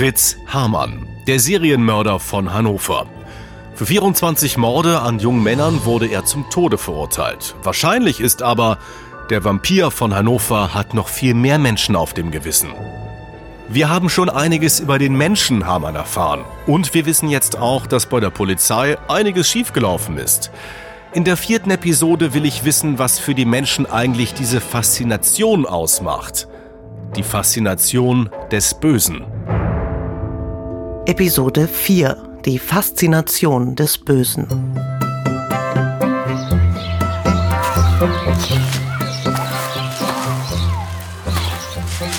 Fritz Hamann, der Serienmörder von Hannover. Für 24 Morde an jungen Männern wurde er zum Tode verurteilt. Wahrscheinlich ist aber, der Vampir von Hannover hat noch viel mehr Menschen auf dem Gewissen. Wir haben schon einiges über den Menschen Hamann erfahren. Und wir wissen jetzt auch, dass bei der Polizei einiges schiefgelaufen ist. In der vierten Episode will ich wissen, was für die Menschen eigentlich diese Faszination ausmacht. Die Faszination des Bösen. Episode 4 Die Faszination des Bösen.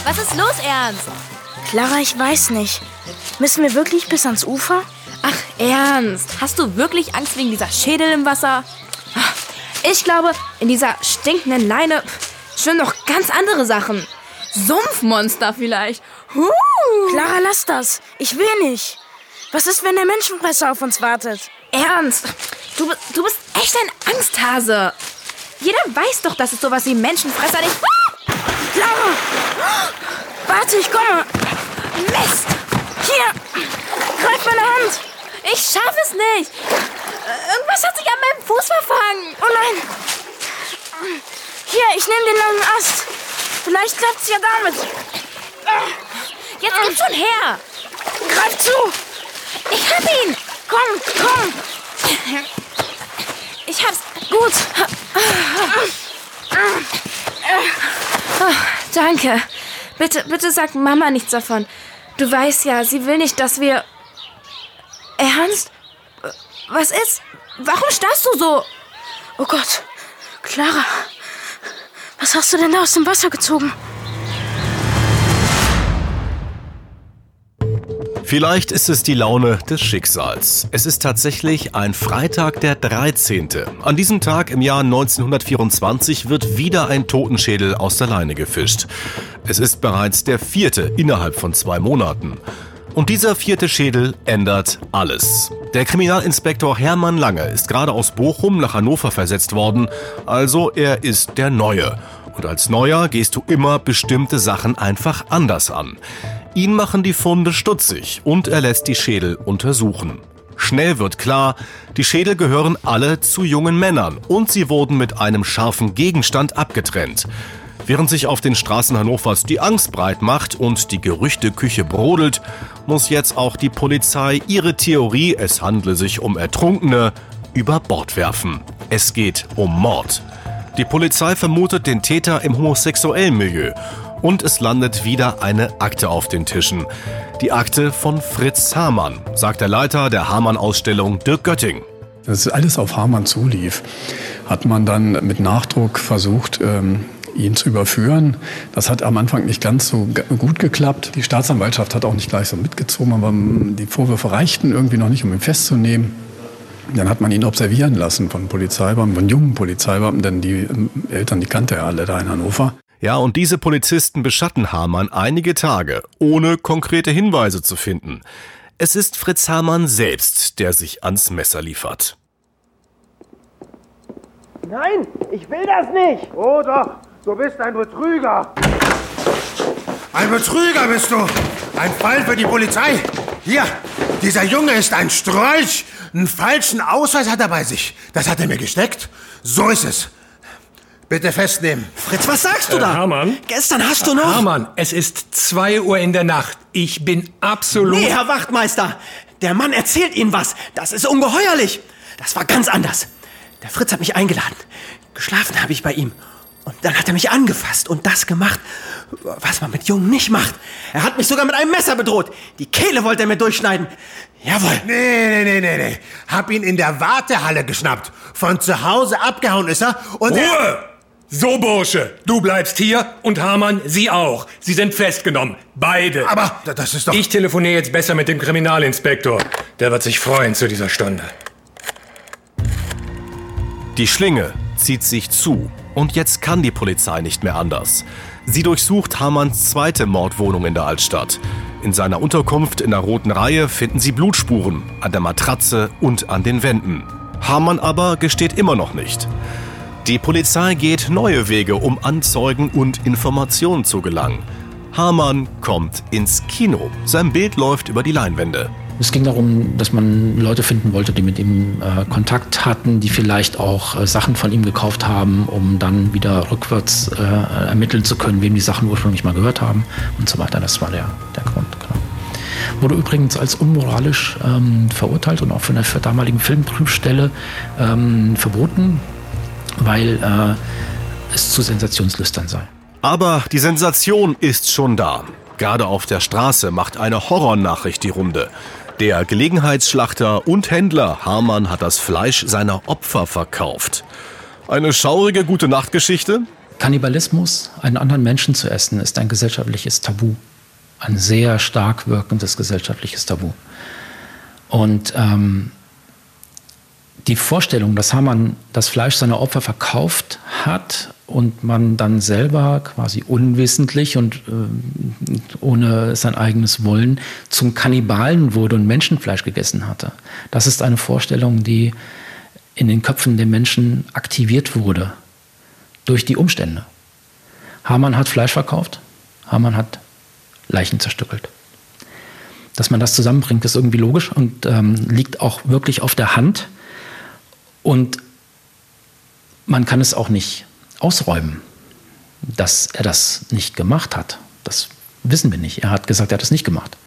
Was ist los, Ernst? Clara, ich weiß nicht. Müssen wir wirklich bis ans Ufer? Ach, Ernst? Hast du wirklich Angst wegen dieser Schädel im Wasser? Ich glaube, in dieser stinkenden Leine schwimmen noch ganz andere Sachen. Sumpfmonster vielleicht. Huh. Clara, lass das. Ich will nicht. Was ist, wenn der Menschenfresser auf uns wartet? Ernst, du, du bist echt ein Angsthase. Jeder weiß doch, dass es sowas wie Menschenfresser nicht... Ah! Clara! Warte, ich komme. Mist! Hier! Greif meine Hand! Ich schaffe es nicht! Irgendwas hat sich an meinem Fuß verfangen. Oh nein! Hier, ich nehme den langen Ast. Vielleicht klappt's ja damit. Jetzt gib schon her! Greif zu! Ich hab ihn! Komm, komm! Ich hab's. Gut. Danke. Bitte, bitte sag Mama nichts davon. Du weißt ja, sie will nicht, dass wir. Ernst? Was ist? Warum starrst du so? Oh Gott. Clara. Was hast du denn da aus dem Wasser gezogen? Vielleicht ist es die Laune des Schicksals. Es ist tatsächlich ein Freitag der 13. An diesem Tag im Jahr 1924 wird wieder ein Totenschädel aus der Leine gefischt. Es ist bereits der vierte innerhalb von zwei Monaten. Und dieser vierte Schädel ändert alles. Der Kriminalinspektor Hermann Lange ist gerade aus Bochum nach Hannover versetzt worden, also er ist der Neue. Und als Neuer gehst du immer bestimmte Sachen einfach anders an. Ihn machen die Funde stutzig und er lässt die Schädel untersuchen. Schnell wird klar, die Schädel gehören alle zu jungen Männern und sie wurden mit einem scharfen Gegenstand abgetrennt. Während sich auf den Straßen Hannovers die Angst breit macht und die Gerüchteküche brodelt, muss jetzt auch die Polizei ihre Theorie, es handle sich um Ertrunkene, über Bord werfen. Es geht um Mord. Die Polizei vermutet den Täter im homosexuellen Milieu und es landet wieder eine Akte auf den Tischen. Die Akte von Fritz Hamann, sagt der Leiter der Hamann-Ausstellung Dirk Götting. Dass alles auf Hamann zulief, hat man dann mit Nachdruck versucht, ähm, ihn zu überführen. Das hat am Anfang nicht ganz so gut geklappt. Die Staatsanwaltschaft hat auch nicht gleich so mitgezogen, aber die Vorwürfe reichten irgendwie noch nicht, um ihn festzunehmen. Dann hat man ihn observieren lassen von Polizeibeamten, von jungen Polizeibeamten, denn die ähm, Eltern, die kannte er alle da in Hannover. Ja, und diese Polizisten beschatten Hamann einige Tage, ohne konkrete Hinweise zu finden. Es ist Fritz Hamann selbst, der sich ans Messer liefert. Nein, ich will das nicht. Oh doch, du bist ein Betrüger. Ein Betrüger bist du. Ein Fall für die Polizei. Hier, dieser Junge ist ein Strolch. Einen falschen Ausweis hat er bei sich. Das hat er mir gesteckt. So ist es. Bitte festnehmen. Fritz, was sagst du da? Hermann? Gestern hast du noch... Hermann, es ist 2 Uhr in der Nacht. Ich bin absolut... Nee, Herr Wachtmeister, der Mann erzählt Ihnen was. Das ist ungeheuerlich. Das war ganz anders. Der Fritz hat mich eingeladen. Geschlafen habe ich bei ihm. Und dann hat er mich angefasst und das gemacht, was man mit Jungen nicht macht. Er hat mich sogar mit einem Messer bedroht. Die Kehle wollte er mir durchschneiden. Jawohl. Nee, nee, nee, nee, nee. Hab ihn in der Wartehalle geschnappt. Von zu Hause abgehauen ist er und er... So, Bursche, du bleibst hier und Hamann, Sie auch. Sie sind festgenommen. Beide. Aber das ist doch... Ich telefoniere jetzt besser mit dem Kriminalinspektor. Der wird sich freuen zu dieser Stunde. Die Schlinge zieht sich zu und jetzt kann die Polizei nicht mehr anders. Sie durchsucht Hamanns zweite Mordwohnung in der Altstadt. In seiner Unterkunft in der Roten Reihe finden sie Blutspuren an der Matratze und an den Wänden. Hamann aber gesteht immer noch nicht. Die Polizei geht neue Wege, um an Zeugen und Informationen zu gelangen. Hamann kommt ins Kino. Sein Bild läuft über die Leinwände. Es ging darum, dass man Leute finden wollte, die mit ihm äh, Kontakt hatten, die vielleicht auch äh, Sachen von ihm gekauft haben, um dann wieder rückwärts äh, ermitteln zu können, wem die Sachen ursprünglich mal gehört haben und so weiter. Das war der, der Grund. Genau. Wurde übrigens als unmoralisch ähm, verurteilt und auch von der damaligen Filmprüfstelle ähm, verboten, weil äh, es zu sensationslüstern sei. Aber die Sensation ist schon da. Gerade auf der Straße macht eine Horrornachricht die Runde. Der Gelegenheitsschlachter und Händler Hamann hat das Fleisch seiner Opfer verkauft. Eine schaurige gute Nachtgeschichte? Kannibalismus, einen anderen Menschen zu essen, ist ein gesellschaftliches Tabu. Ein sehr stark wirkendes gesellschaftliches Tabu. Und ähm, die Vorstellung, dass Hamann das Fleisch seiner Opfer verkauft hat und man dann selber quasi unwissentlich und äh, ohne sein eigenes Wollen zum Kannibalen wurde und Menschenfleisch gegessen hatte. Das ist eine Vorstellung, die in den Köpfen der Menschen aktiviert wurde durch die Umstände. Hamann hat Fleisch verkauft, Hamann hat Leichen zerstückelt. Dass man das zusammenbringt, ist irgendwie logisch und ähm, liegt auch wirklich auf der Hand. Und man kann es auch nicht ausräumen, dass er das nicht gemacht hat. Das wissen wir nicht. Er hat gesagt, er hat es nicht gemacht.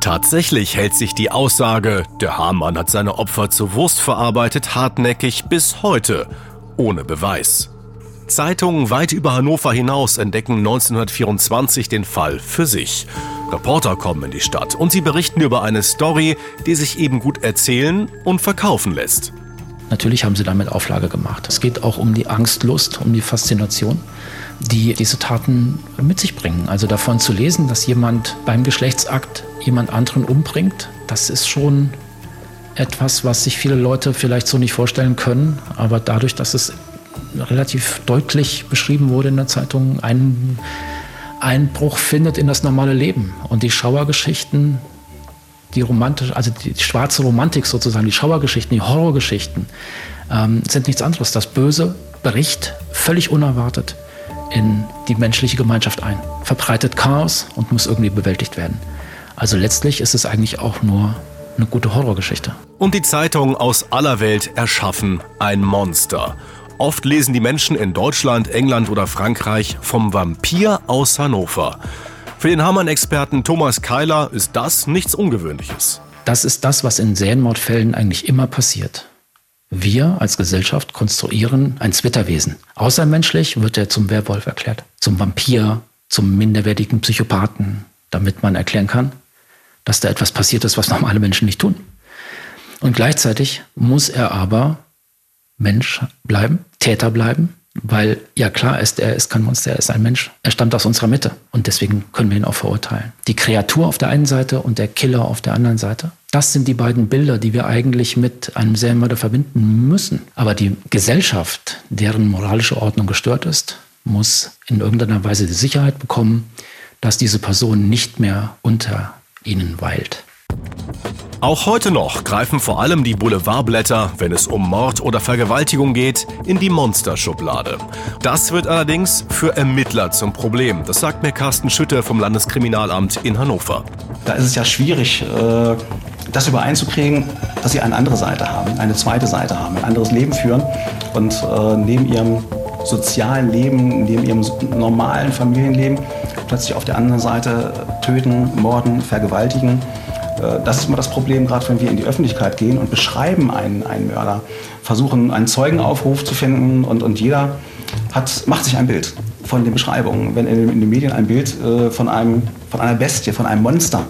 Tatsächlich hält sich die Aussage, der Hamann hat seine Opfer zur Wurst verarbeitet, hartnäckig bis heute, ohne Beweis. Zeitungen weit über Hannover hinaus entdecken 1924 den Fall für sich. Reporter kommen in die Stadt und sie berichten über eine Story, die sich eben gut erzählen und verkaufen lässt. Natürlich haben sie damit Auflage gemacht. Es geht auch um die Angstlust, um die Faszination, die diese Taten mit sich bringen. Also davon zu lesen, dass jemand beim Geschlechtsakt jemand anderen umbringt, das ist schon etwas, was sich viele Leute vielleicht so nicht vorstellen können. Aber dadurch, dass es relativ deutlich beschrieben wurde in der Zeitung, einen Einbruch findet in das normale Leben. Und die Schauergeschichten die romantische, also die schwarze Romantik sozusagen, die Schauergeschichten, die Horrorgeschichten, ähm, sind nichts anderes. Das Böse bricht völlig unerwartet in die menschliche Gemeinschaft ein, verbreitet Chaos und muss irgendwie bewältigt werden. Also letztlich ist es eigentlich auch nur eine gute Horrorgeschichte. Und die Zeitungen aus aller Welt erschaffen ein Monster. Oft lesen die Menschen in Deutschland, England oder Frankreich vom Vampir aus Hannover. Für den Hamann-Experten Thomas Keiler ist das nichts Ungewöhnliches. Das ist das, was in Serienmordfällen eigentlich immer passiert. Wir als Gesellschaft konstruieren ein Zwitterwesen. Außermenschlich wird er zum Werwolf erklärt, zum Vampir, zum minderwertigen Psychopathen, damit man erklären kann, dass da etwas passiert ist, was normale Menschen nicht tun. Und gleichzeitig muss er aber Mensch bleiben, Täter bleiben, weil ja klar ist, er ist kein Monster, er ist ein Mensch. Er stammt aus unserer Mitte und deswegen können wir ihn auch verurteilen. Die Kreatur auf der einen Seite und der Killer auf der anderen Seite. Das sind die beiden Bilder, die wir eigentlich mit einem Serienmörder verbinden müssen. Aber die Gesellschaft, deren moralische Ordnung gestört ist, muss in irgendeiner Weise die Sicherheit bekommen, dass diese Person nicht mehr unter ihnen weilt. Auch heute noch greifen vor allem die Boulevardblätter, wenn es um Mord oder Vergewaltigung geht, in die Monsterschublade. Das wird allerdings für Ermittler zum Problem. Das sagt mir Carsten Schütter vom Landeskriminalamt in Hannover. Da ist es ja schwierig, äh, das übereinzukriegen, dass sie eine andere Seite haben, eine zweite Seite haben, ein anderes Leben führen und äh, neben ihrem sozialen Leben, neben ihrem normalen Familienleben plötzlich auf der anderen Seite töten, morden, vergewaltigen das ist immer das Problem, gerade wenn wir in die Öffentlichkeit gehen und beschreiben einen, einen Mörder, versuchen einen Zeugenaufruf zu finden und, und jeder hat, macht sich ein Bild von den Beschreibungen. Wenn in, in den Medien ein Bild äh, von, einem, von einer Bestie, von einem Monster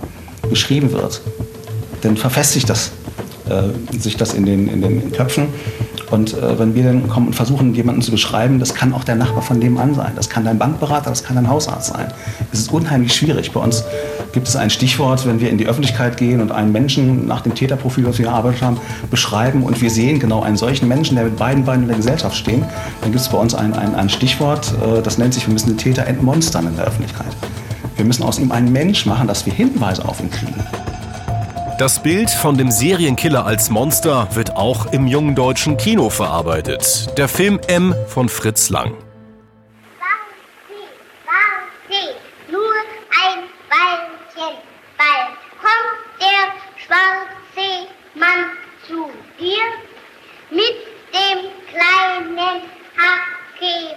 beschrieben wird, dann verfestigt das, äh, sich das in den, in den Köpfen und äh, wenn wir dann kommen und versuchen, jemanden zu beschreiben, das kann auch der Nachbar von nebenan sein, das kann dein Bankberater, das kann dein Hausarzt sein. Es ist unheimlich schwierig. Bei uns gibt es ein Stichwort, wenn wir in die Öffentlichkeit gehen und einen Menschen nach dem Täterprofil, das wir erarbeitet haben, beschreiben und wir sehen genau einen solchen Menschen, der mit beiden Beinen in der Gesellschaft steht, dann gibt es bei uns ein, ein, ein Stichwort, äh, das nennt sich, wir müssen den Täter entmonstern in der Öffentlichkeit. Wir müssen aus ihm einen Mensch machen, dass wir Hinweise auf ihn kriegen. Das Bild von dem Serienkiller als Monster wird auch im jungen deutschen Kino verarbeitet. Der Film M von Fritz Lang. Warum sie? Warum sie? Nur Fallchen, bald kommt der schwarze Mann zu dir mit dem kleinen Hackeballchen.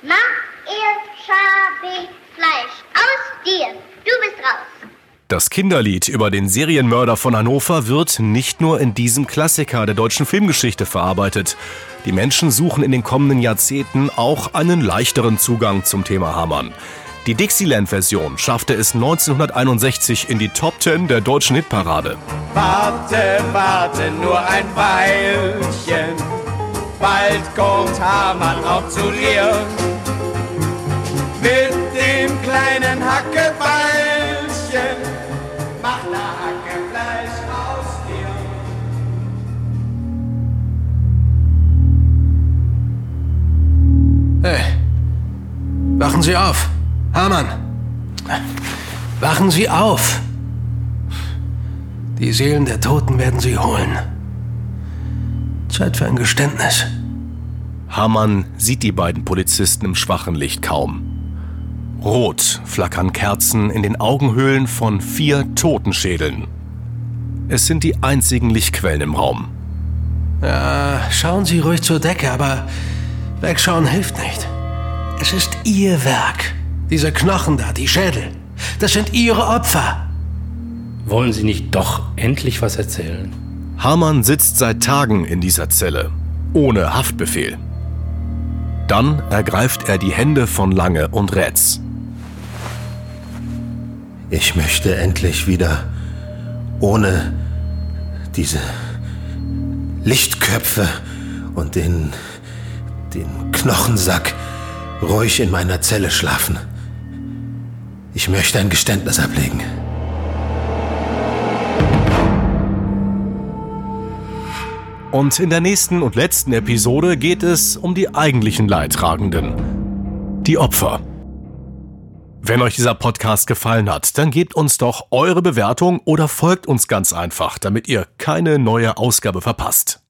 Mach er Schabe Fleisch aus dir. Du bist raus. Das Kinderlied über den Serienmörder von Hannover wird nicht nur in diesem Klassiker der deutschen Filmgeschichte verarbeitet. Die Menschen suchen in den kommenden Jahrzehnten auch einen leichteren Zugang zum Thema Hamann. Die Dixieland-Version schaffte es 1961 in die Top 10 der deutschen Hitparade. Warte, warte nur ein Weilchen, bald kommt Hamann auch zu dir. Mit dem kleinen Hackeballchen wachen Sie auf. Hamann. Wachen Sie auf. Die Seelen der Toten werden Sie holen. Zeit für ein Geständnis. Hamann sieht die beiden Polizisten im schwachen Licht kaum. Rot flackern Kerzen in den Augenhöhlen von vier Totenschädeln. Es sind die einzigen Lichtquellen im Raum. Ja, schauen Sie ruhig zur Decke, aber wegschauen hilft nicht. Es ist Ihr Werk. Diese Knochen da, die Schädel. Das sind Ihre Opfer. Wollen Sie nicht doch endlich was erzählen? Hamann sitzt seit Tagen in dieser Zelle, ohne Haftbefehl. Dann ergreift er die Hände von Lange und Rätz. Ich möchte endlich wieder ohne diese Lichtköpfe und den, den Knochensack ruhig in meiner Zelle schlafen. Ich möchte ein Geständnis ablegen. Und in der nächsten und letzten Episode geht es um die eigentlichen Leidtragenden. Die Opfer. Wenn euch dieser Podcast gefallen hat, dann gebt uns doch eure Bewertung oder folgt uns ganz einfach, damit ihr keine neue Ausgabe verpasst.